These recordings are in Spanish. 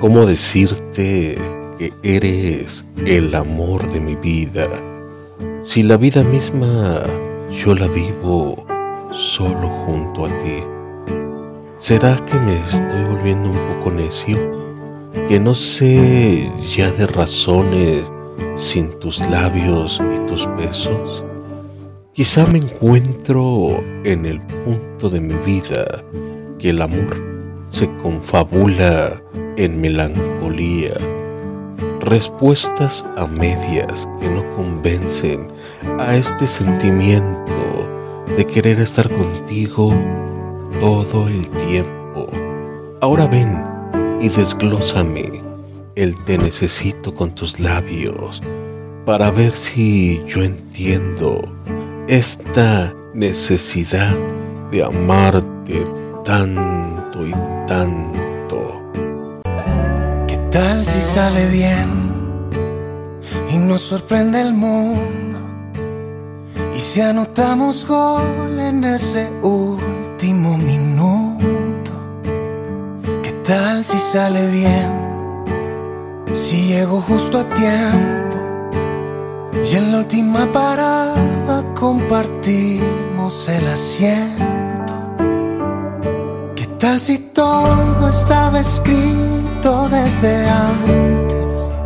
cómo decirte que eres el amor de mi vida. Si la vida misma yo la vivo solo junto a ti. ¿Será que me estoy volviendo un poco necio? Que no sé ya de razones sin tus labios y tus besos. Quizá me encuentro en el punto de mi vida que el amor se confabula en melancolía, respuestas a medias que no convencen a este sentimiento de querer estar contigo todo el tiempo. Ahora ven y desglósame el te necesito con tus labios para ver si yo entiendo esta necesidad de amarte tanto y tanto. ¿Qué sale bien y nos sorprende el mundo? Y si anotamos gol en ese último minuto, ¿qué tal si sale bien? Si llego justo a tiempo y en la última parada compartimos el asiento tal si todo estaba escrito desde antes?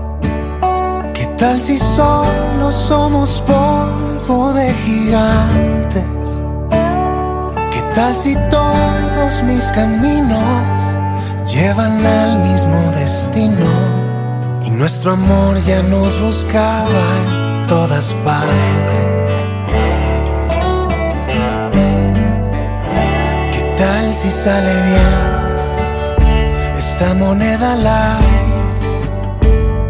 ¿Qué tal si solo somos polvo de gigantes? ¿Qué tal si todos mis caminos llevan al mismo destino? Y nuestro amor ya nos buscaba en todas partes. si sale bien esta moneda al aire.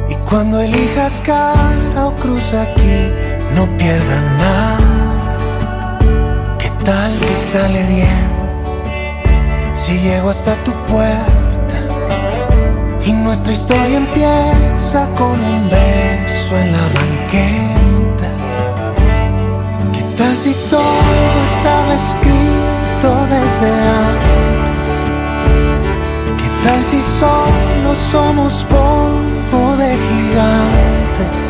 Y cuando elijas cara o cruz aquí, no pierdan nada. ¿Qué tal si sale bien? Si llego hasta tu puerta y nuestra historia empieza con un beso en la banqueta. ¿Qué tal si todo estaba escrito desde si solo somos polvo de gigantes?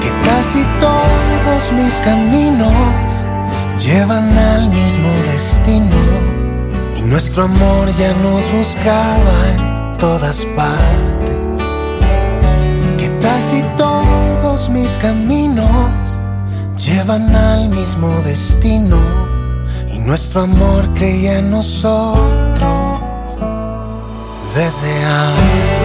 ¿Qué tal si todos mis caminos llevan al mismo destino? Y nuestro amor ya nos buscaba en todas partes. ¿Qué tal si todos mis caminos llevan al mismo destino? Y nuestro amor creía en nosotros desde ahora.